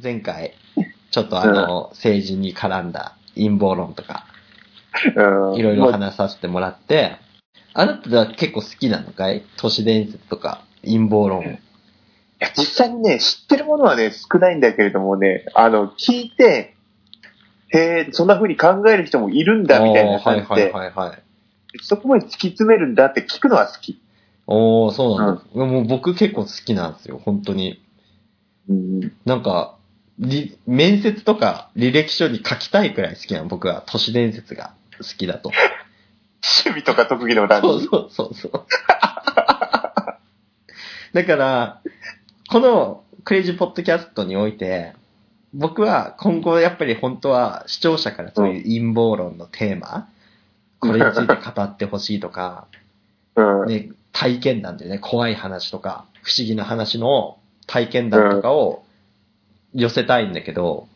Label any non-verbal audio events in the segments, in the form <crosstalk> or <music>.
前回、ちょっとあの、政治に絡んだ陰謀論とか、うん。いろいろ話させてもらって、あなたは結構好きなのかい？都市伝説とか陰謀論。いや実際にね、知ってるものはね、少ないんだけれどもね、あの、聞いて、へえ、そんな風に考える人もいるんだ、みたいな感じあーはいで、はいはいはい。そこまで突き詰めるんだって聞くのは好き。おー、そうなんだ。もう僕結構好きなんですよ、本当に。うん。なんか、り面接とか履歴書に書きたいくらい好きなの、僕は都市伝説が好きだと。<laughs> 趣味とか特技の欄に。そうそうそうそう。<laughs> だから、このクレイジーポッドキャストにおいて、僕は今後やっぱり本当は視聴者からそういう陰謀論のテーマ、これについて語ってほしいとか、<laughs> うん。ね、体験談でね、怖い話とか、不思議な話の体験談とかを寄せたいんだけど、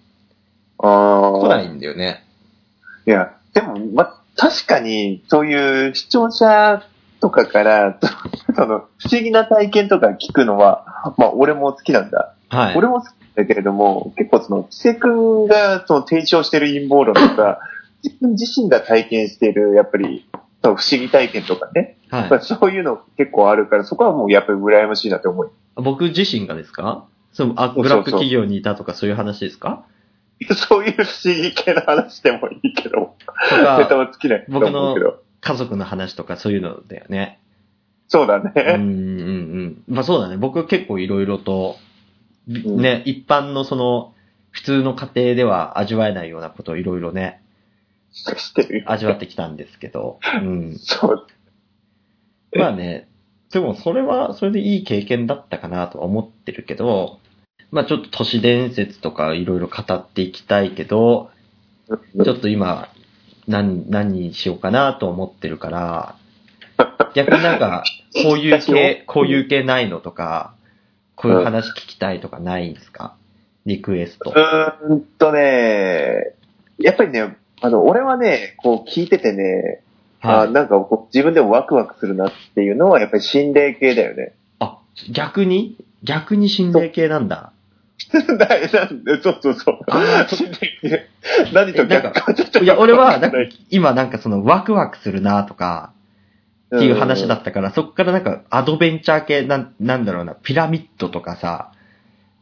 ああ。来ないんだよね。いや、でも、ま、確かに、そういう視聴者とかから、<laughs> その、不思議な体験とか聞くのは、まあ、俺も好きなんだ。はい。俺も好きだけれども、結構その、知瀬くんが、その、提唱してる陰謀論とか、<laughs> 自分自身が体験してる、やっぱり、その不思議体験とかね、はいまあ、そういうの結構あるから、そこはもうやっぱり羨ましいなって思う。僕自身がですか？そう、あ、ブラック企業にいたとかそういう話ですか？そういう不思議系の話でもいいけど、とネタか、は尽きないと思うけど。家族の話とかそういうのだよね。そうだうんうんね。うん。まあそうだね。僕結構いろいろと、んね、一般のその、普通の家庭では味わえないようなことをいろいろね、してるよ。味わってきたんですけど、うん。そう。まあね、でもそれはそれでいい経験だったかなとは思ってるけど、まあちょっと都市伝説とかいろいろ語っていきたいけど、ちょっと今、何、何にしようかなと思ってるから、逆になんか、こういう系、こういう系ないのとか、こういう話聞きたいとかないんですか？リクエスト。うーんとね、やっぱりね、あの、俺はね、こう聞いててね、はい。あなんかこう自分でもワクワクするなっていうのはやっぱり心霊系だよね。あ、逆に？逆に心霊系なんだ。<laughs> だなんでそうそうそう。何と逆かちょっといや、俺は、今なんかそのワクワクするなとか、っていう話だったから、そっからなんかアドベンチャー系なん、なんだろうな、ピラミッドとかさ、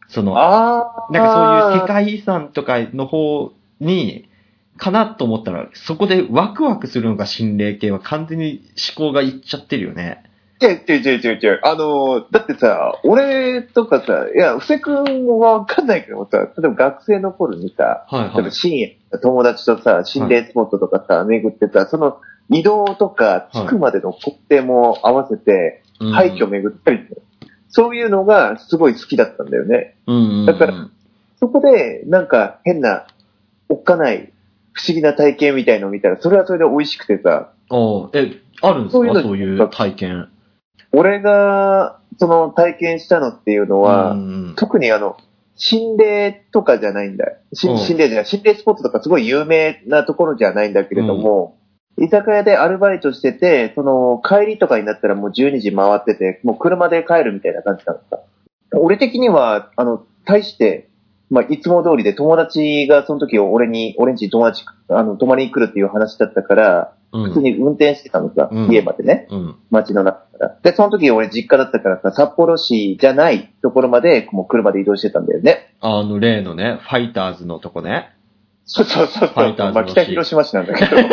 その。なんかそういう世界遺産とかの方に、かなと思ったら、そこでワクワクするのが心霊系は完全に思考がいっちゃってるよね。違う違う違う違う違う。あの、だってさ、俺とかさ、いや、布施くんはわかんないけどさ、例えば学生の頃にさ、はい例えば深夜、友達とさ、心霊スポットとかさ、巡ってさ、その移動とか着くまでの工程も合わせて、うん廃墟巡ったり、そういうのがすごい好きだったんだよね。うんうんうん。だからそこで、なんか変な、おっかない、不思議な体験みたいのを見たら、それはそれで美味しくてさ、おうえ、あるんですそういうのかそういう体験。俺が、その体験したのっていうのは、うんうん特にあの、心霊とかじゃないんだ。心霊じゃない、心霊スポットとかすごい有名なところじゃないんだけれども、居酒屋でアルバイトしてて、その帰りとかになったらもう12時回ってて、もう車で帰るみたいな感じだった。俺的には、あの、対して、まあ、いつも通りで友達がその時俺に、俺んちに友達、あの、泊まりに来るっていう話だったから、うん。普通に運転してたのさ、うん家までね。うん。街の中から。で、その時俺実家だったからさ、札幌市じゃないところまで、もう車で移動してたんだよね。あの、例のね、ファイターズのとこね。そうそうそうそう。ファイターズのまあ、北広島市なんだけど。う <laughs>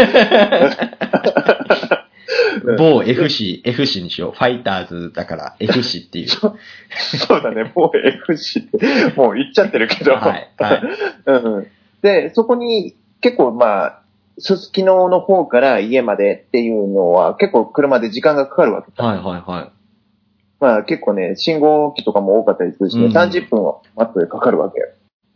ん某 F 市、F 市にしよう。ファイターズだから F 市っていう。そうだね、もう F 市って、もう行っちゃってるけど。はい、はい。<laughs> うん。で、そこに結構まあ、すすきのの方から家までっていうのは結構車で時間がかかるわけ。はい、はい、はい。まあ結構ね、信号機とかも多かったりするしね、うん30分はマットでかかるわけ。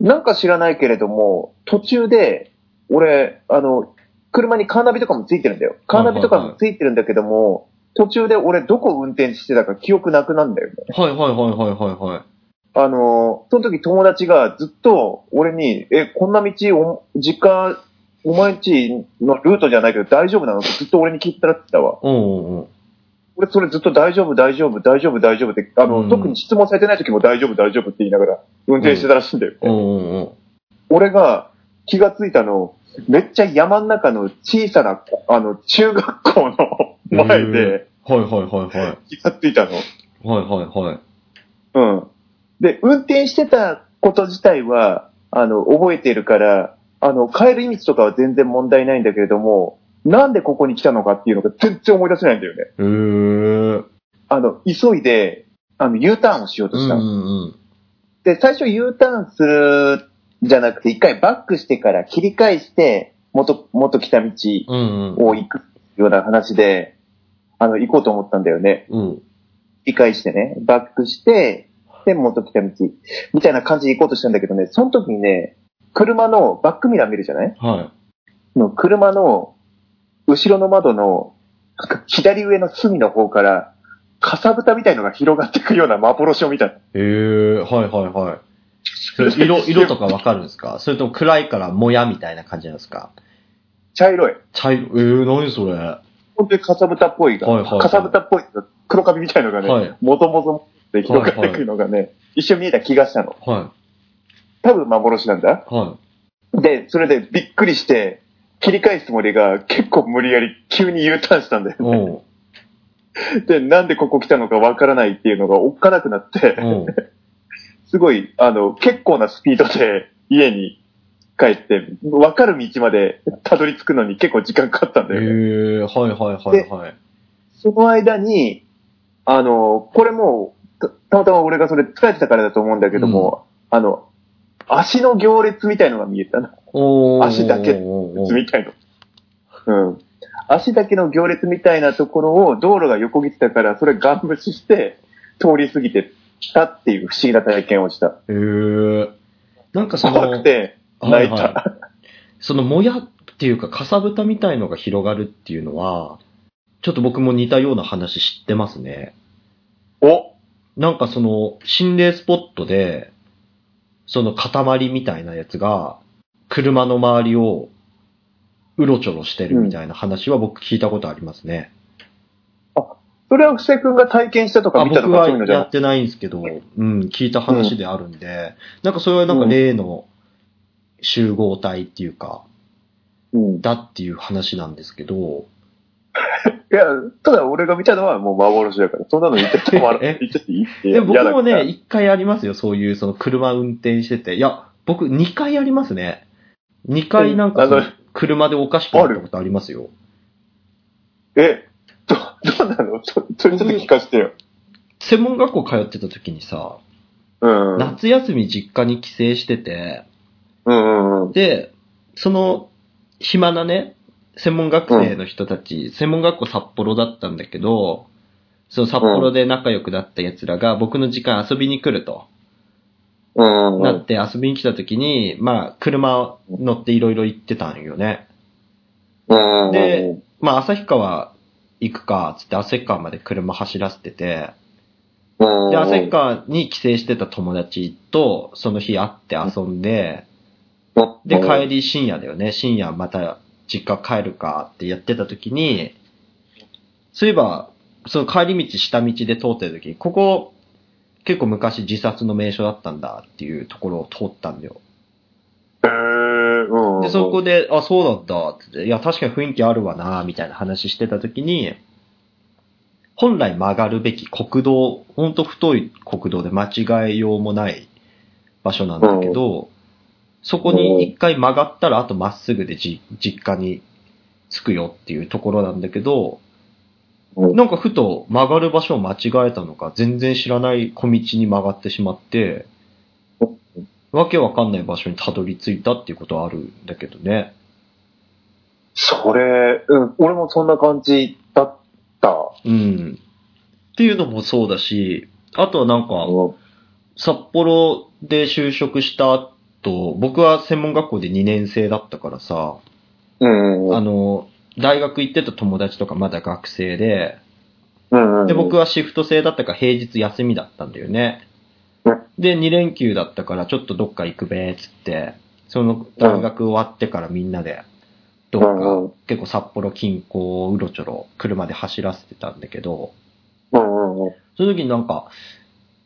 なんか知らないけれども、途中で、俺、あの、車にカーナビとかもついてるんだよ。カーナビとかもついてるんだけども、途中で俺どこ運転してたか記憶なくなんだよね。はい、はい、はい、はい、はい、はい。あの、その時友達がずっと俺に、え、こんな道、お実家、お前んちのルートじゃないけど大丈夫なのってずっと俺に聞いたらってたわ。おうおうおう俺それずっと大丈夫、大丈夫、大丈夫、大丈夫って、あの、うん特に質問されてない時も大丈夫、大丈夫って言いながら運転してたらしいんだよね。うんうんうん。俺が気がついたの、めっちゃ山の中の小さな、あの、中学校の前ではいはいはいはい。気がついたの。はいはいはい。うん。で、運転してたこと自体は、あの、覚えているから、あの、帰る意味とかは全然問題ないんだけれども、なんでここに来たのかっていうのが全然思い出せないんだよね。へー。あの、急いで、あの、U ターンをしようとしたの。うんうんで、最初 U ターンするじゃなくて、一回バックしてから切り返して、元、元来た道うん。うんを行くような話で、あの、行こうと思ったんだよね。うん。うん。理解してね、バックして、で、元来た道、みたいな感じで行こうとしたんだけどね、その時にね、車のバックミラー見るじゃない？はの車の後ろの窓の左上の隅の方から、かさぶたみたいのが広がっていくような幻を見たの。い。へー。はいはいはい。それ <laughs> 色、色とかわかるんですか？それとも暗いからもやみたいな感じなんですか？茶色い。茶色、えー、何それ？は本当にかさぶたっぽいが、はいはいはいかさぶたっぽい黒カビみたいのがね、はいもともとって広がっていくのがね、一瞬見えた気がしたの。い。多分幻なんだ。はで、それでびっくりして、切り返すつもりが結構無理やり急に U ターンしたんだよい。ね。で、なんでここ来たのかわからないっていうのがおっかなくなって、すごい、あの、結構なスピードで家に帰って、わかる道までたどり着くのに結構時間かかったんだへよね。ー。はいはいはいはい。その間に、あの、これもう、たたまたま俺がそれ疲れてたからだと思うんだけども、あの、足の行列みたいのが見えたな。足だけみたいの。うん。足だけの行列みたいなところを道路が横切ってたから、それガン無視して通り過ぎてたっていう不思議な体験をした。へー。なんかその、怖くて泣いた。はいはそのもやっていうか、かさぶたみたいのが広がるっていうのは、ちょっと僕も似たような話知ってますね。おなんかその、心霊スポットで、その塊みたいなやつが、車の周りを、うろちょろしてるみたいな話は僕聞いたことありますね。それは布施君が体験したとかあ見たと僕はかそういうのじゃなくやってないんですけど、うん、聞いた話であるんで、なんかそれはなんか例の集合体っていうか、うん。だっていう話なんですけど、<laughs> いや、ただ俺が見たのはもう幻だから、そんなの言っててもらってていいってで僕もね、一回ありますよ、そういう、その車運転してて。いや、僕二回ありますね。二回なんかその車でおかしくなったことありますよ。え、ど、<laughs> どうなの？そそれちょっと聞かせてよ。専門学校通ってた時にさ、うん。うん夏休み実家に帰省してて、うんうん。で、その暇なね、専門学生の人たち、専門学校札幌だったんだけど、その札幌で仲良くなった奴らが僕の時間遊びに来ると。なって遊びに来た時に、まあ、車乗っていろいろ行ってたんよね。で、まあ、旭川行くか、つって旭川まで車走らせてて、うん、で、旭川に帰省してた友達と、その日会って遊んで、で、帰り深夜だよね。深夜また実家帰るかってやってた時に、そういえば、その帰り道下道で通ってる時に、ここ、結構昔自殺の名所だったんだっていうところを通ったんだよ。へーうんうん。で、そこで、あ、そうなんだってって、いや、確かに雰囲気あるわな、みたいな話してた時に、本来曲がるべき国道、ほんと太い国道で間違えようもない場所なんだけど、そこに一回曲がったら、あとまっすぐでじ実家に着くよっていうところなんだけど、うんなんかふと曲がる場所を間違えたのか、全然知らない小道に曲がってしまって、わけわかんない場所にたどり着いたっていうことはあるんだけどね。それ、うん、俺もそんな感じだった。うん。っていうのもそうだし、あとはなんか、うん札幌で就職した後、僕は専門学校で2年生だったからさ、うんうん。あの、大学行ってた友達とかまだ学生で、うんうん。で、僕はシフト制だったから平日休みだったんだよねうん。で、2連休だったからちょっとどっか行くべつって、その大学終わってからみんなで、どっうんうんか結構札幌近郊をうろちょろ車で走らせてたんだけど、うんうんうん。その時になんか、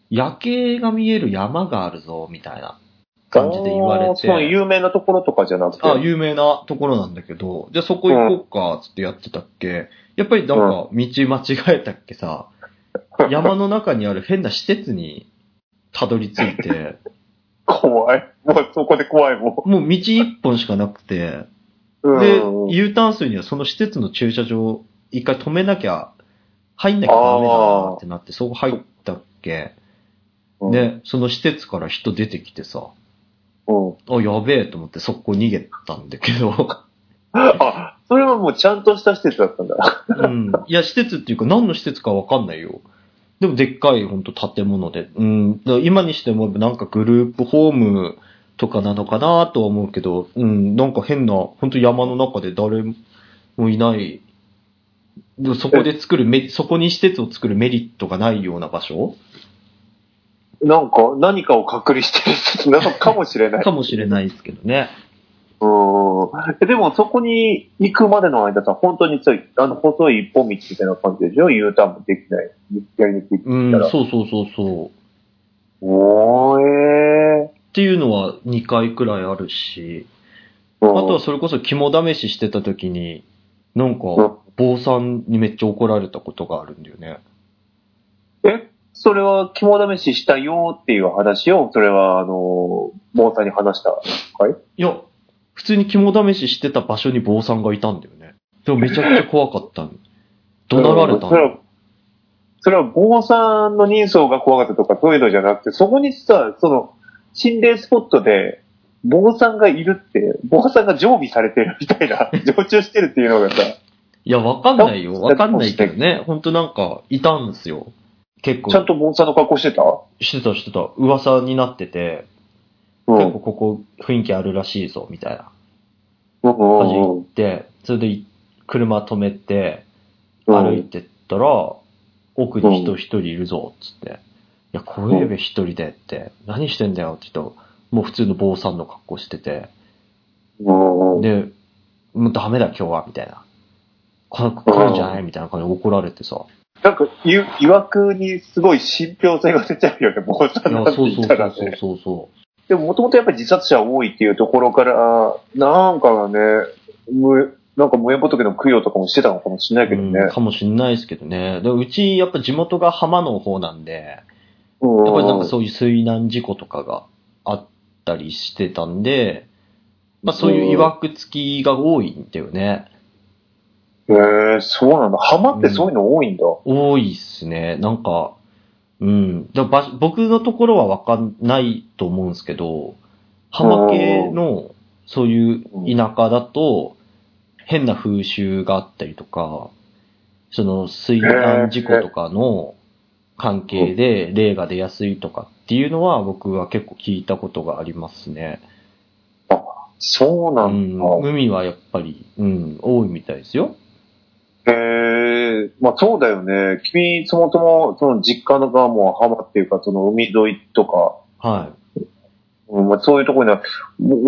夜景が見える山があるぞ、みたいな感じで言われあーそのて。有名なところとかじゃなくて？あ、有名なところなんだけど、じゃあそこ行こうか、つってやってたっけ？やっぱりなんか、道間違えたっけさ、<laughs> 山の中にある変な施設にたどり着いて、怖い。もうそこで怖いももう道一本しかなくて、ん。でうん、U ターン数にはその施設の駐車場、一回止めなきゃ、入んなきゃダメだなってなって、そこ入ったっけ？うん、で、その施設から人出てきてさ、うん。あ、やべえと思ってそこ逃げたんだけど、あ、それはもうちゃんとした施設だったんだ。うん。いや、施設っていうか何の施設かわかんないよ。でもでっかいほんと建物で。うん。今にしてもなんかグループホームとかなのかなとは思うけど、うん。なんか変な、ほんと山の中で誰もいない。そこで作るメ、そこに施設を作るメリットがないような場所なんか、何かを隔離してるなのかもしれない。かもしれないですけどね。うん。でも、そこに行くまでの間さ、本当にさ、あの、細い一本道みたいな感じでしょ ?U ターンもできない。やりにくいってうん言った、ら。そうそうそうそう。おー、えっていうのは2回くらいあるし、ー。あとはそれこそ肝試ししてた時に、なんかうん、坊さんにめっちゃ怒られたことがあるんだよね。え、それは肝試ししたよっていう話を、それは、あの、坊さんに話したかい？いや、普通に肝試ししてた場所に坊さんがいたんだよね。でもめちゃくちゃ怖かったの。怒鳴られたの。それは、それは坊さんの人相が怖かったとかそういうのじゃなくて、そこにさ、その、心霊スポットで、坊さんがいるって、坊さんが常備されてるみたいな、<laughs> 常駐してるっていうのがさ、いや、わかんないよ。わかんないけどね。ほんとなんか、いたんですよ。結構ちゃん、と坊さんの格好してた？してたしてた。噂になってて、うん。結構ここ雰囲気あるらしいぞ、みたいなうん感じでうん行って、それでい車止めて、うん歩いてったら、奥に人一人いるぞ、つって。いや、怖えべ一人でって、何してんだよって言ったら、もう普通の坊さんの格好してて。で、もうダメだ今日は、みたいな。この来るんじゃない？みたいな感じで怒られてさ。なんか、い、いわくにすごい信憑性が出ちゃうよね、坊さいやんなんてそうそう言ったらそうね。そうそう。でも、もともとやっぱり自殺者多いっていうところから、なんかね、む、なんか、無縁仏の供養とかもしてたのかもしれないけどねうん。かもしんないですけどね。でうち、やっぱ地元が浜の方なんで、うんやっぱりなんかそういう水難事故とかがあったりしてたんで、まあそういう曰く付きが多いんだよね。へえそうなんだ。浜ってそういうの多いんだ。多いっすね。なんか、うん。だ場僕のところはわかんないと思うんですけど、浜系のそういう田舎だと、変な風習があったりとか、その水難事故とかの関係で霊が出やすいとかっていうのは僕は結構聞いたことがありますね。そうなうんだ。ん。海はやっぱり、うん、多いみたいですよ。へえまあそうだよね。君、そもそも、その実家の側も浜っていうか、その海沿いとか、はい。うんまあ、そういうところに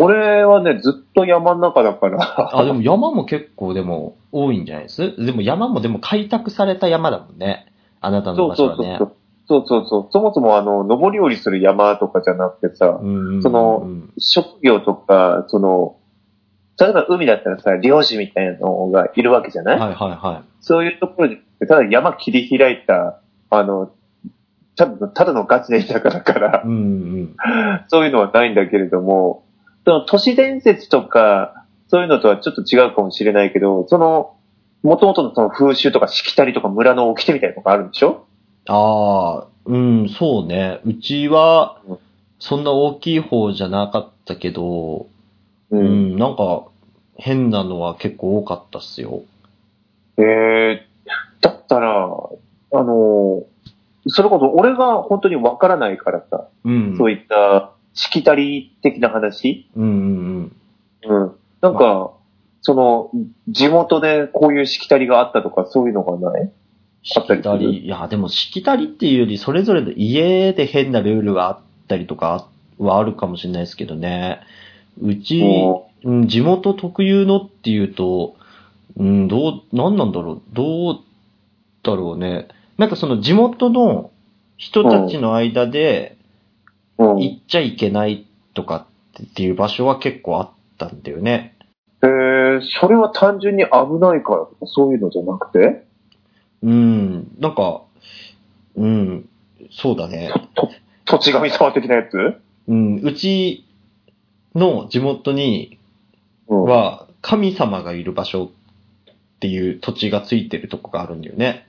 俺はね、ずっと山の中だから。あ、でも山も結構でも多いんじゃないです？でも山もでも開拓された山だもんね。あなたの場所はね。そうそうそう。そうそうそう。そもそもあの、登り降りする山とかじゃなくてさ、うんうんうんその職業とか、その、例えば海だったらさ、漁師みたいなのがいるわけじゃない、はいはいはそういうところで、ただ山切り開いた、あの、ただのただのガチで田舎だからい。、うんうん。そういうのはないんだけれども、その都市伝説とか、そういうのとはちょっと違うかもしれないけど、その、元々のその風習とかしきたりとか村の掟みたいなのがあるんでしょ？ああ、うん、そうね。うちはうん、そんな大きい方じゃなかったけど、うう。ん、なんか、変なのは結構多かったっすよ。ええだったら、あの、それこそ俺が本当にわからないからさ、うん。そういったしきたり的な話？うんうんうん。なんか、その、地元でこういうしきたりがあったとかそういうのがない？しきたり、いや、でもしきたりっていうより、それぞれの家で変なルールがあったりとかはあるかもしれないですけどね。うち、うん、地元特有のっていうと、うん、どう、なんなんだろう、どうだろうね。なんかその地元の人たちの間でうん。行っちゃいけないとかっていう場所は結構あったんだよね。えー、それは単純に危ないからとかそういうのじゃなくて？うん、なんか、うん、そうだね。と、土地神様的なやつ？うん、うちの地元にうん。は神様がいる場所っていう土地がついてるとこがあるんだよね。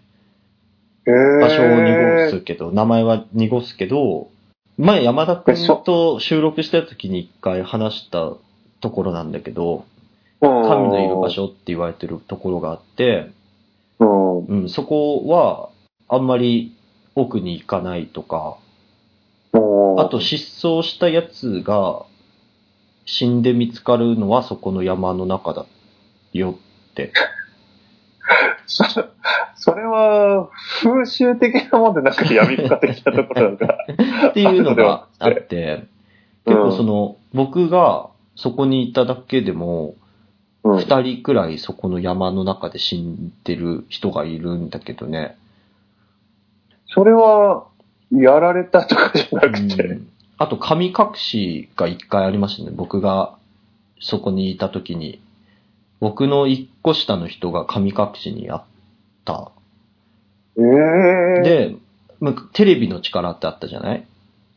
えー、場所を濁すけど、名前は濁すけど、前山田くんと収録した時に一回話したところなんだけど、神神のいる場。所って言われてるところがあって、うん。うん、そこはあんまり奥に行かないとか、うんあと、失踪したやつが死んで見つかるのはそこの山の中だよって。<laughs> そそれは、風習的なもんでなくて闇深的なところなんか。っていうのがあって、結構その、の、僕がそこにいただけでも、うん、二人くらいそこの山の中で死んでる人がいるんだけどね。それは、やられたとかじゃなくて。うんあと、神隠しが一回ありましたね。僕がそこにいた時に。僕の一個下の人が神隠しにあった。ええー。、で、むテレビの力ってあったじゃない？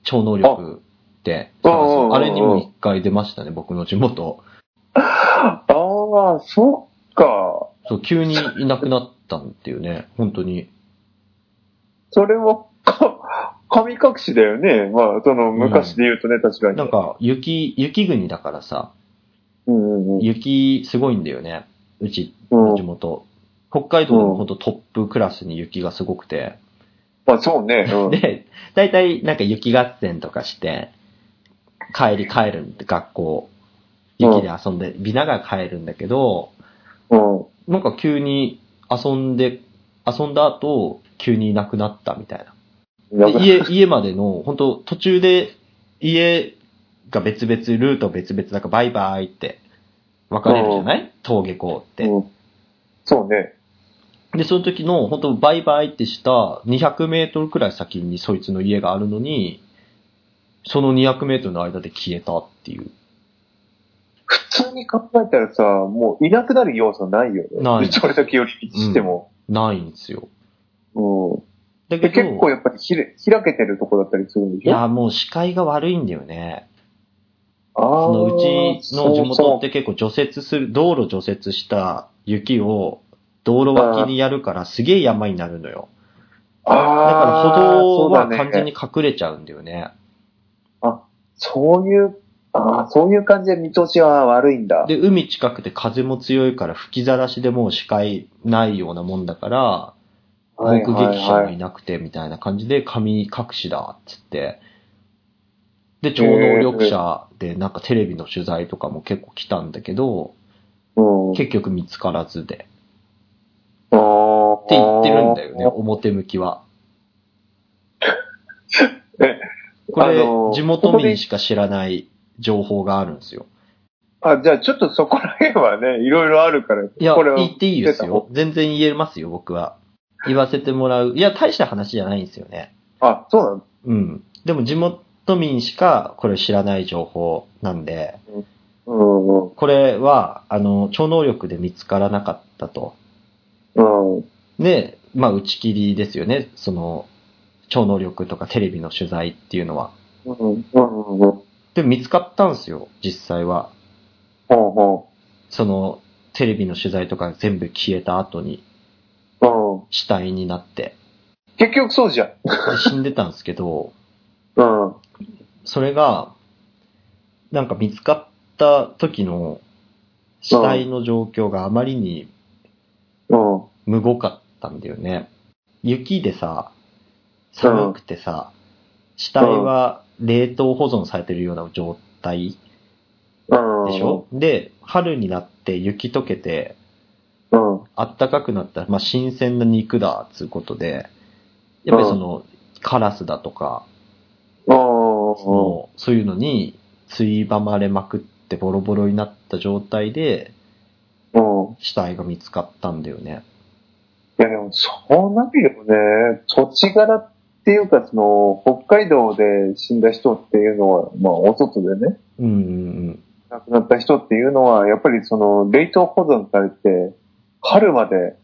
超能力って。ああれにも一回出ましたね、僕の地元。ああ、そっか。そう、急にいなくなったんっていうね、本当に。それは、か神隠しだよね。まあ、その、昔で言うとね、確かに。なんか、雪、雪国だからさ、うんうんうん、雪すごいんだよね。うち地元。北海道のほんとトップクラスに雪がすごくて。まあ、そうね。うん、<laughs> で、だいたいなんか雪合戦とかして、帰り帰るんで、学校。雪で遊んで、見ながら帰るんだけど、うん。なんか急に遊んで、遊んだ後、急にいなくなったみたいな。家、家までの、本当途中で、家が別々、ルート別々だからバイバイって分かれるじゃない？峠こうって。うん。そうね。で、その時の、本当バイバイってした200メートルくらい先にそいつの家があるのに、その200メートルの間で消えたっていう。普通に考えたらさ、もういなくなる要素ないよね。ないそれだけ寄り道しても。ないんですよ。うん。だけど、で結構やっぱりひれ開けてるとこだったりするんでしょ？いや、もう視界が悪いんだよね。あそのうちの地元っって結構除雪する、道路除雪した雪を道路脇にやるからすげえ山になるのよ。あだから歩道は完全に隠れちゃうんだよね。そういう、ああ、そういう感じで見通しは悪いんだ。で、海近くて風も強いから吹きざらしでもう視界ないようなもんだから、目撃者もいなくてみたいな感じで神隠しだっつって。で、超能力者でなんかテレビの取材とかも結構来たんだけど、うん。結局見つからずで。って言ってるんだよね、表向きは。<laughs> え、これあの、ー地元民しか知らない情報があるんですよ。あ、じゃあちょっとそこら辺はね、いろいろあるから、いや、これを言っていいですよ。全然言えますよ、僕は。言わせてもらう。いや、大した話じゃないんですよね。あ、そうなの？うん。でも地元民しかこれ知らない情報なんで、うんうん。これは、あの、超能力で見つからなかったと。うん。で、まあ、打ち切りですよね。その、超能力とかテレビの取材っていうのは。うん。うん。うん。で、見つかったんですよ、実際は。ほうほその、テレビの取材とか全部消えた後にう。うん。死体になって。結局そうじゃん。で、死んでたんですけど、<laughs> うん。それが、なんか見つかった時の死体の状況があまりにうん。むごかったんだよね。雪でさ、寒くてさ、死体は冷凍保存されてるような状態うん。でしょ、で、春になって雪溶けて、うん。あったかくなったら、まあ、新鮮な肉だ、つうことで、やっぱりその、カラスだとか、うん。もうそういうのに、ついばまれまくってボロボロになった状態で、うん。死体が見つかったんだよね。いやでも、そうなるよね。土地柄っていうか、その、北海道で死んだ人っていうのは、まあ、お外でね、うんうん亡くなった人っていうのは、やっぱりその、冷凍保存されて、春まで、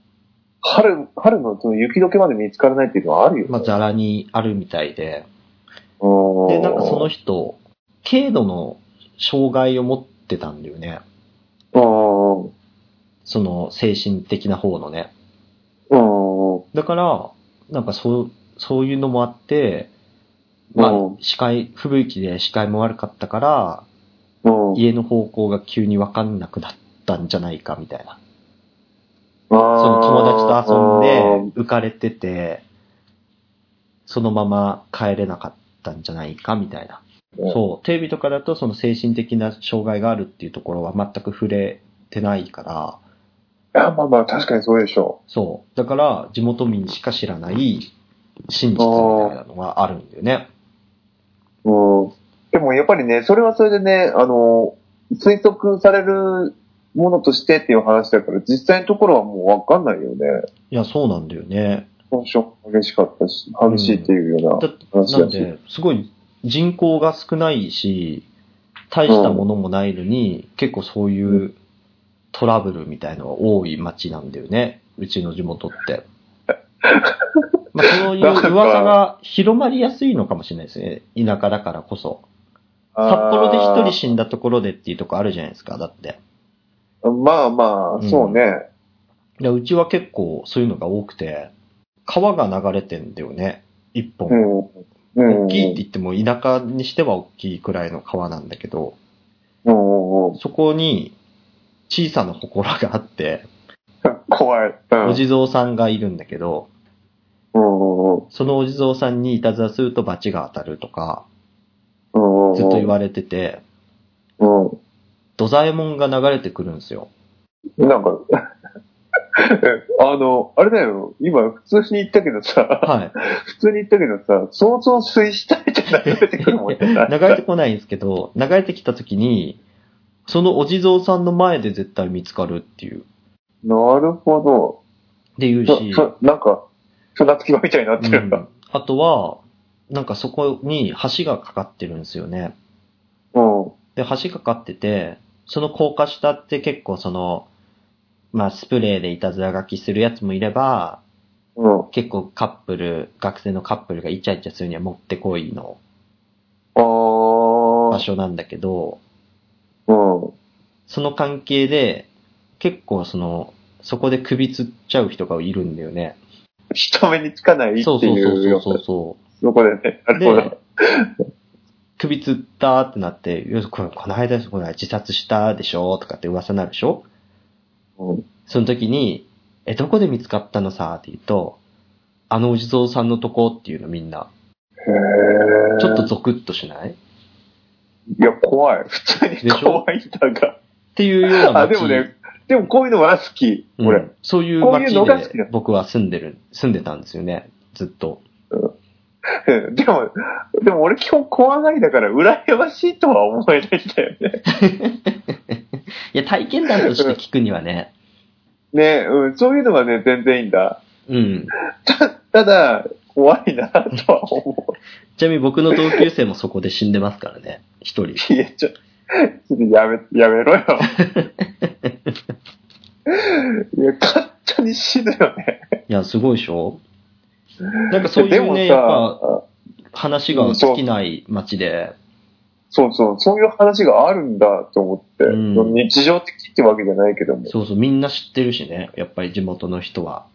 春、春のその雪解けまで見つからないっていうのはあるようん。まあ、ザラにあるみたいで。うんで、なんかその人、軽度の障害を持ってたんだよね。その精神的な方のね。うん。だから、なんかそう、そういうのもあって、まあうん、視界、吹雪で視界も悪かったから、うん。家の方向が急にわかんなくなったんじゃないかみたいな。そその友達と遊んで浮かれてて、そのまま帰れなかったんじゃないかみたいな。うんそう、テレビとかだとその精神的な障害があるっていうところは全く触れてないから、いや、まあまあ、確かにそうでしょそう。だから、地元民しか知らない真実みたいなのがあるんだよね。う。うん。でもやっぱりね、それはそれでね、あの、推測されるものとしてっていう話だから、実際のところはもうわかんないよね。いや、そうなんだよね。テンション激しかったし、激しいっていうようだな話だし。なんで、すごい人口が少ないし、大したものもないのに、結構そういうトラブルみたいのが多い町なんだよね。うちの地元って。<laughs> まあ、そういう噂が広まりやすいのかもしれないですね。田舎だからこそ。札幌で一人死んだところでっていうとこあるじゃないですか、だって。まあまあ、そうね。いやうちは結構そういうのが多くて、川が流れてんだよね。一本。うん。うん。大きいって言っても田舎にしては大きいくらいの川なんだけど、うんうんそこに小さな祠があって、うん。怖い。うん。お地蔵さんがいるんだけど。そのお地蔵さんにいたずらすると罰が当たるとか。ずっと言われてて、うん。土左衛門が流れてくるんですよ。なんか、<laughs> あの、あれだよ、今普通に言ったけどさ、はい。普通に言ったけどさ、想像水死体って流れてくるもんじゃない？流れてこないんですけど、流れてきた時に、そのお地蔵さんの前で絶対見つかるっていう。なるほど。っていうし、なんか、船着き場みたいになってるんだ。うんあとは、なんかそこに橋がかかってるんですよね。うん。で、橋かかってて、その高架下って結構その、まあスプレーでいたずら書きするやつもいれば、うん。結構カップル、学生のカップルがイチャイチャするにはもってこいのあー。場所なんだけど、うん。その関係で、結構その、そこで首つっちゃう人がいるんだよね。人目につかないってそうそういうよそうそうそそこでね。なう。るほどで。、首つったってなって、この間この間自殺したでしょとかって噂になるでしょ？うんその時に、え、どこで見つかったのさって言うと、あのお地蔵さんのとこっていうのみんな、へーちょっとゾクッとしない？っいや、怖い。普通に怖いんだが。ていうようなあ、街でもね、でもこういうのは好き。うん俺。そういう街で僕は住んでる、住んでたんですよね、ずっと。うんでも、でも俺基本怖がりだから羨ましいとは思えないんだよね。<laughs> いや、体験談として聞くにはね、ねうん、そういうのはね、全然いいんだ。うん。たただ、怖いなとは思 <laughs> ちなみに僕の同級生もそこで死んでますからね、一人。う。いや、ちょ、ちょっとやめ、やめろよ。<laughs> いや、勝手に死ぬよね。いや、すごいでしょなんかそういでもうね、やっぱさ、話が尽きない街で、そうそう、そういう話があるんだと思って、うん日常的ってわけじゃないけども。そうそう、みんな知ってるしね、やっぱり地元の人は。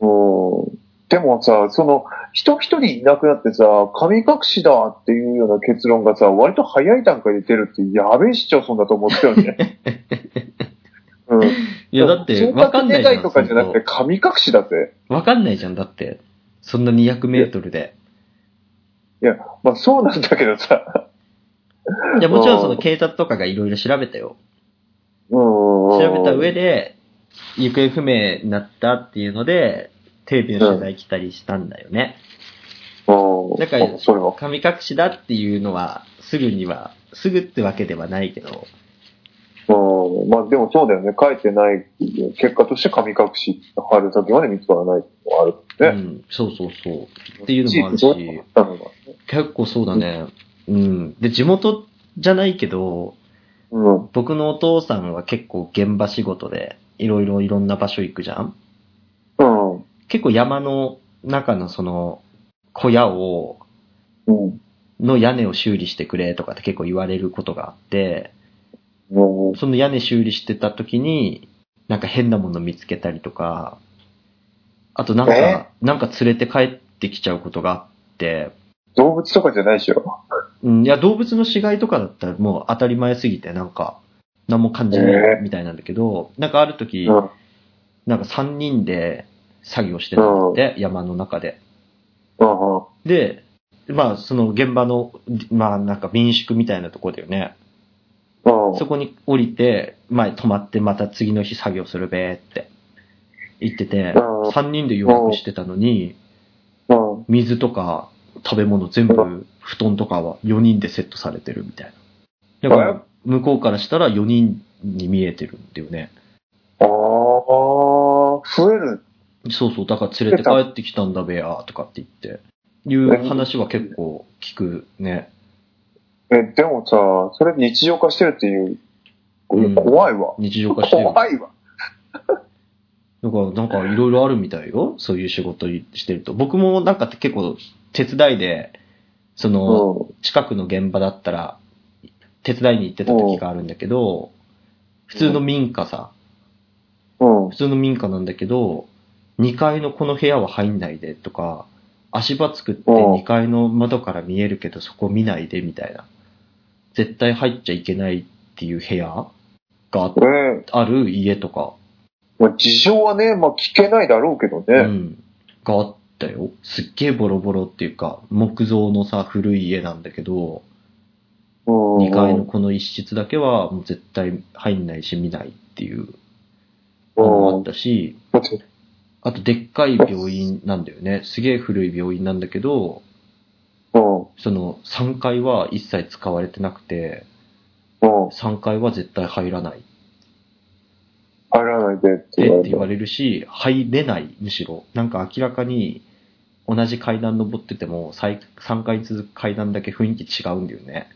うんでもさ、その、人一人いなくなってさ、神隠しだっていうような結論がさ、割と早い段階で出るって、やべえ市町村だと思ったよね。<laughs> うん。いや、だって、わかんないじゃん。とかじゃなくて、神隠しだぜ。わかんないじゃん、だって。そんな200メートルで。いや、まあそうなんだけどさ。いや、もちろんその警察とかがいろいろ調べたよ。うん。調べた上で、行方不明になったっていうので、テレビの取材来たりしたんだよね。うん。だから。神隠しだっていうのは、すぐには、すぐってわけではないけど、うん、まあでもそうだよね。書いてない、結果として神隠し貼る先まで見つからないのはあるね。うん、そうそうそう。っていうのもあるし結構そうだね。うん。で、地元じゃないけど、うん。僕のお父さんは結構現場仕事で、いろいろいろんな場所行くじゃん？うん。結構山の中のその小屋を、うん。の屋根を修理してくれとかって結構言われることがあって、うん。その屋根修理してた時に、なんか変なもの見つけたりとか、あとなんえ？か、なんか連れて帰ってきちゃうことがあって、動物とかじゃないでしょ？うん、いや動物の死骸とかだったらもう当たり前すぎてなんか、何も感じないみたいなんだけど、なんかある時、うん。なんか3人で作業してたんだって、山の中で。うん。うん。で、まあその現場の、まあなんか民宿みたいなとこだよね。うん。そこに降りて、前泊まってまた次の日作業するべーって言ってて、うん3人で予約してたのに、うん。水とか食べ物全部、布団とかは4人でセットされてるみたいな。だから、向こうからしたら4人に見えてるんだよね。ああ、増える。そうそう、だから連れて帰ってきたんだべやとかって言って、いう話は結構聞くね。え、でもさ、それ日常化してるっていう、うん怖いわ。日常化してる。怖いわ。らなんかいろいろあるみたいよ。そういう仕事してると。僕もなんか結構手伝いで、その、う近くの現場だったら、手伝いに行ってた時があるんだけど、普通の民家さ、普。通の民家なんだけど、2階のこの部屋は入んないでとか、足場作ってうん2階の窓から見えるけどそこ見ないでみたいな。絶対入っちゃいけないっていう部屋がねある家とか、まあ、事情はね、まあ聞けないだろうけどうね。ん、があったよ。すっげえボロボロっていうか、木造のさ、古い家なんだけど、うん。2階のこの一室だけはもう絶対入んないし見ないっていううのもあっん。たし、あとでっかい病院なんだよね。すげえ古い病院なんだけど、うん。その3階は一切使われてなくて、うん。3階は絶対入らないっ入らないでってて言われって言われるし、入れない、むしろ。なんか明らかに同じ階段登ってても、3階続く階段だけ雰囲気違うんだよね。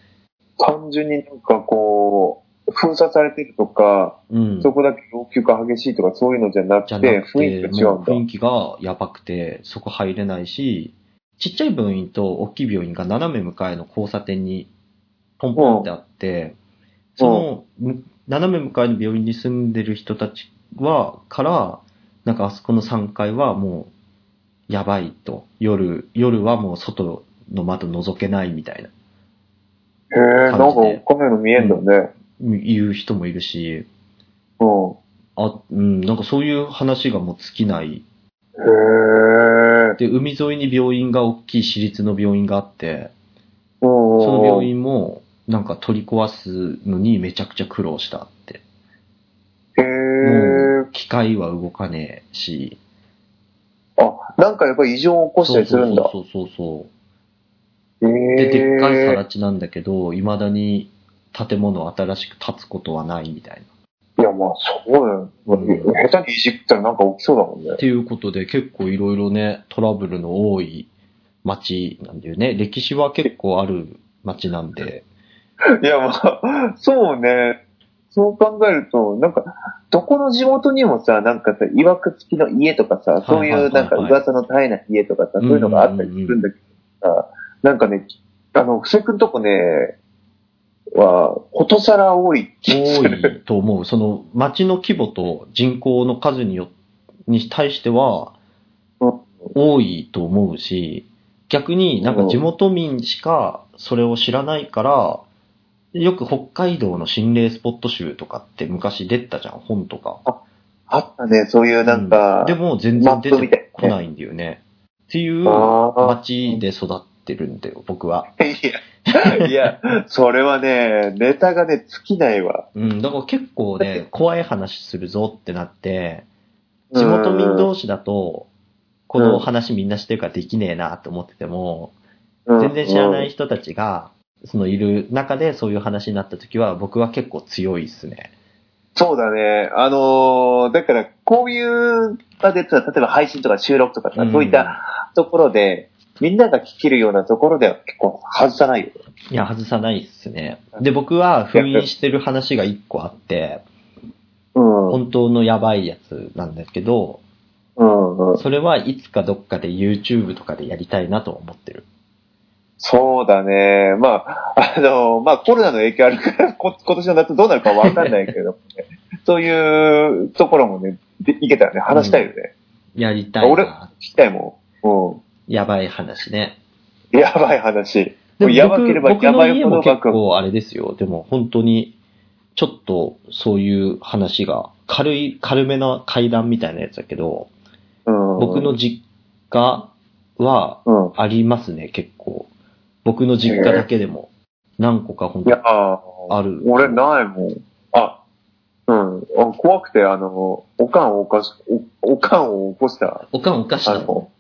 単純になんかこう、封鎖されてるとか、うん。そこだけ老朽化激しいとかそういうのじゃなくじゃて、なくて、雰囲気が違うんだ。雰囲気がやばくて、そこ入れないし、ちっちゃい病院と大きい病院が斜め向かいの交差点にポンポンってあって、その、む斜め向かいの病院に住んでる人たちは、から、なんかあそこの3階はもう、やばいと。夜、夜はもう外の窓覗けないみたいな、へえ、なんか感じでこんなの見えんだね。言う人もいるし、うん。あ、うん、なんかそういう話がもう尽きないへえ。で、海沿いに病院が大きい私立の病院があって、そその病院もなんか取り壊すのにめちゃくちゃ苦労したって。へもえ。う機械は動かねえし。あ、なんかやっぱり異常を起こしたりするんだ。そうそうそうへそう。え。で、でっかい更地なんだけど、未だに建物新しく建つことはないみたいな。いや、まあそうだよ。うん下手にいじったらなんか起きそうだもんねっ。ていうことで結構いろいろね、トラブルの多い街なんだよね。歴史は結構ある街なんで。<laughs> いや、まあ、そうね。そう考えると、なんか、どこの地元にもさ、なんかさ、曰く付きの家とかさ、そういうなんか噂の絶えない家とかさ、そういうのがあったりするんだけどさ、なんかね、あの、布施くんとこね、は、ことさら多い多る。いと思う。その町の規模と人口の数によに対してはうん多いと思うし、逆になんか地元民しかそれを知らないから、よく北海道の心霊スポット集とかって昔出たじゃん、本とか。あったね、そういうなんか、うんでも全然出てこないんだよね。っていうあー町で育ってるんだよ、僕は。いや、<laughs> いや、それはね、ネタがね、尽きないわ。うん、だから結構ね、怖い話するぞってなって、地元民同士だと、この話みんなしてるからできねえなと思ってても、うん全然知らない人たちが、そのいる中でそういう話になった時は、僕は結構強いっすね。そうだね。あのーだから、こういう場でさ、例えば配信とか収録とかさ、うんそういったところで、みんなが聞けるようなところでは結構外さないよ。いや、外さないっすね。で、僕は封印してる話が一個あって、うん。うん本当のやばいやつなんですけど、うん。それはいつかどっかで YouTube とかでやりたいなと思ってる。そうだね。まあ、あの、まあコロナの影響あるから、<laughs> こ今年の夏どうなるかわかんないけれどもね。<laughs> そういうところもね、でいけたらね、話したいよね。やりたい俺、聞な。きたいもん。やばい話ね。うん。やばい話。でもやばければ僕やばいほど。結構あれですよ。でも本当に、ちょっとそういう話が、軽い、軽めな階段みたいなやつだけど、うん。僕の実家はうん。ありますね、結構。僕の実家だけでも。何個か本当ーある。俺ないもん。あ、うん。あ怖くて、あの、おかんを起こし、お、おかんを起こした。おかんおかしあなのの、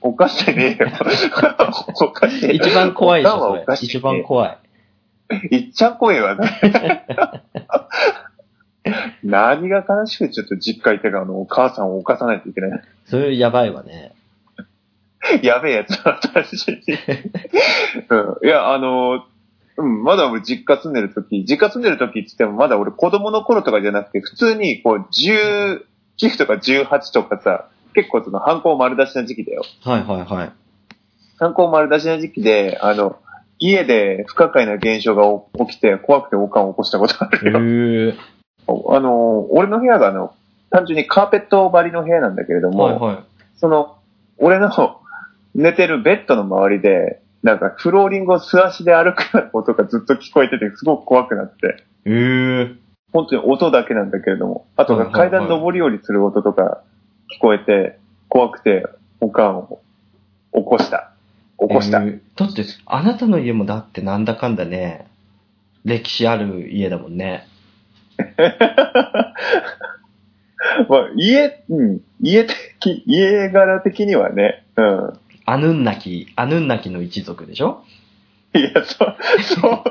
おかしてねえよ。<laughs> おかして一番怖いでしょ、それ一番怖い。いっちゃん怖えわな。何が悲しくてちょっと実家行ってからあの、お母さんを犯さないといけない。それやばいわね。やべえやつだったし。うん。いや、あの、うん、まだ俺実家住んでる時、実家住んでる時って言ってもまだ俺子供の頃とかじゃなくて、普通にこう、19とか18とかさ、結構その犯行丸出しな時期だよ。はいはいはい。犯行丸出しな時期で、あの、家で不可解な現象が起きて怖くておかんを起こしたことがあへるよ。ー。あの、俺の部屋があの、単純にカーペット張りの部屋なんだけれども、はいはい。その、俺の寝てるベッドの周りで、なんかフローリングを素足で歩く音がずっと聞こえてて、すごく怖くなって、へー。本当に音だけなんだけれども、あとはいはいはい階段上り下りする音とか聞こえて、怖くて、おかんを起こした。起こした。えーだって、あなたの家もだってなんだかんだね、歴史ある家だもんね。<laughs> まあ、家、うん、家的、家柄的にはね、うん。アヌンナキ、アヌンナキの一族でしょ？いや、そう、そう。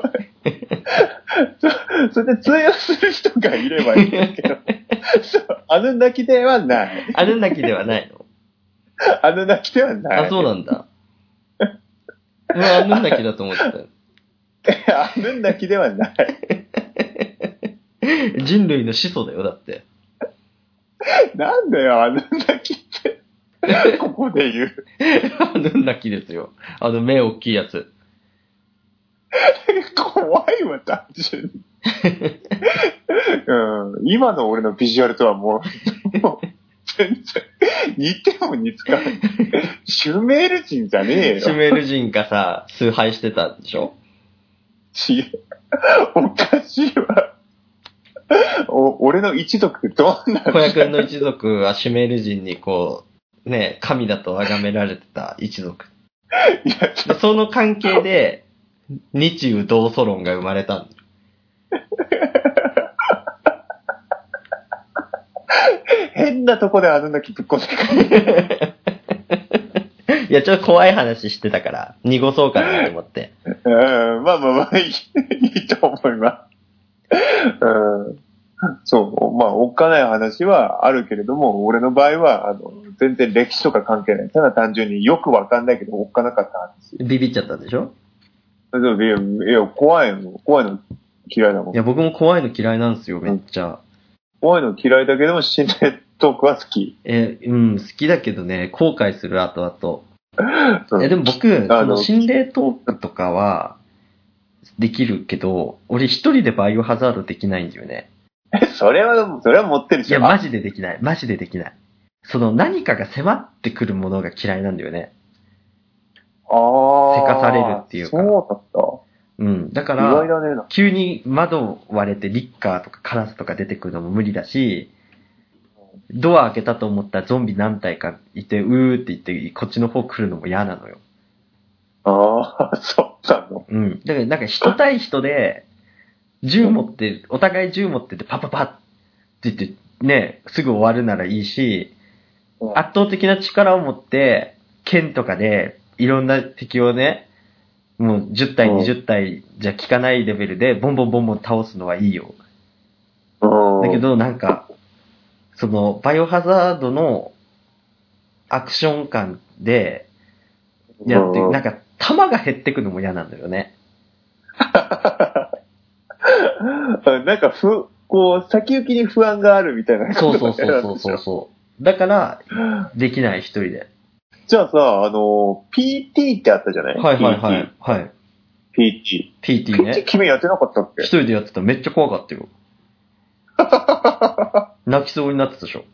<laughs> そ <laughs> それで通用する人がいればいいんだけど、<laughs> そう、あの泣きではない。アヌンナキではないの？あの泣きではない。あ、そうなんだ。うん、アヌンナキだと思ってたよ。あの泣きではない。人類の始祖だよ、だって。なんだよ、あの泣きって。ここで言う。アヌンナキですよ。あの目大きいやつ。<laughs> 怖いわ、単純に。うん、今の俺のビジュアルとはもう、もう全然、似ても似つかない。シュメール人じゃねえよ。シュメール人がさ、崇拝してたでしょ？ち、おかしいわ。お俺の一族ってどんな小屋君の一族はシュメール人にこう、ね、神だと崇められてた一族。いや、その関係で、日宇同祖論が生まれたんだ <laughs> 変なとこであの泣きぶっこんでくる。<laughs> いや、ちょっと怖い話してたから、濁そうかなと思って。うん、まあまあまあ、いいいいと思います。うん、そう、まあ、おっかない話はあるけれども、俺の場合は、あの、全然歴史とか関係ない。ただ単純によくわかんないけど、おっかなかった話。ビビっちゃったでしょ？でもいや、いや怖いの、怖いの嫌いだもんい。や、僕も怖いの嫌いなんですよ、めっちゃ。怖いの嫌いだけども、心霊トークは好き。え、うん、好きだけどね、後悔する後々。うんえ、でも僕、あのその心霊トークとかは、できるけど、俺一人でバイオハザードできないんだよね。それは、それは持ってるし。いや、マジでできない。マジでできない。その何かが迫ってくるものが嫌いなんだよね。ああ。せかされるっていうかそうだった。うん。だから。急に窓割れてリッカーとかカラスとか出てくるのも無理だし、ドア開けたと思ったらゾンビ何体かいて、うーって言って、こっちの方来るのも嫌なのよ。ああ、そうなの。うん。だからなんか人対人で、銃持って、お互い銃持っててパパパって言って、ね、すぐ終わるならいいし、うん圧倒的な力を持って、剣とかで、いろんな敵をね、もう10体、うん20体じゃ効かないレベルで、ボンボンボンボン倒すのはいいよ。うん。だけどなんか、その、バイオハザードのアクション感でやって、うんなんか、弾が減ってくのも嫌なんだよね。<laughs> なんかふ、こう、先行きに不安があるみたいなそうことそうそうそうそうそう。だから、できない一人で。じゃあさ、あの、PT ってあったじゃない？はいはいはい。はい。PT。PT PT ね。君やってなかったっけ？一人でやってたらめっちゃ怖かったよ。<laughs> 泣きそうになってたでしょ。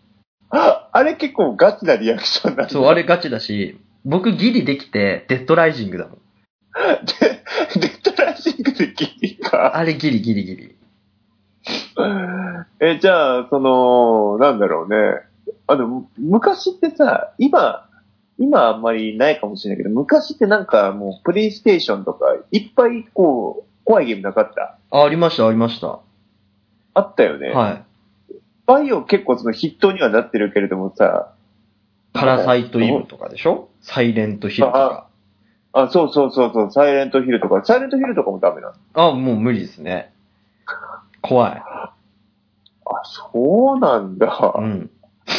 あれ結構ガチなリアクションなんだそう、あれガチだし、僕ギリできて、デッドライジングだもん。で、デッドライジングでギリか。あれギリギリギリ。え、じゃあ、その、なんだろうね。あの、昔ってさ、今、今あんまりないかもしれないけど、昔ってなんかもう、プレイステーションとか、いっぱいこう、怖いゲームなかった？あ、ありました、ありました。あったよね。はい。バイオ結構その筆頭にはなってるけれどもさ、パラサイトイブとかでしょ？サイレントヒルとか。あ、そうそうそうそう、サイレントヒルとか、サイレントヒルとかもダメなの？あ、もう無理ですね。怖い。あ、そうなんだ。うん。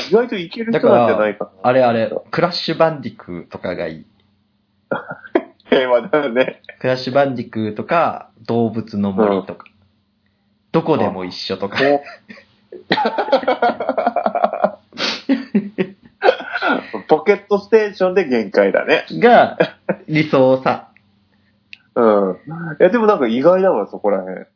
意外といける人なんじゃないかな。あれあれ、クラッシュバンディクーとかがいい。<laughs> 平和だよね。クラッシュバンディクーとか、動物の森とか。どこでも一緒とか。<laughs> ポケットステーションで限界だね。が、理想さ。うん。いや、でもなんか意外だわ、そこら辺。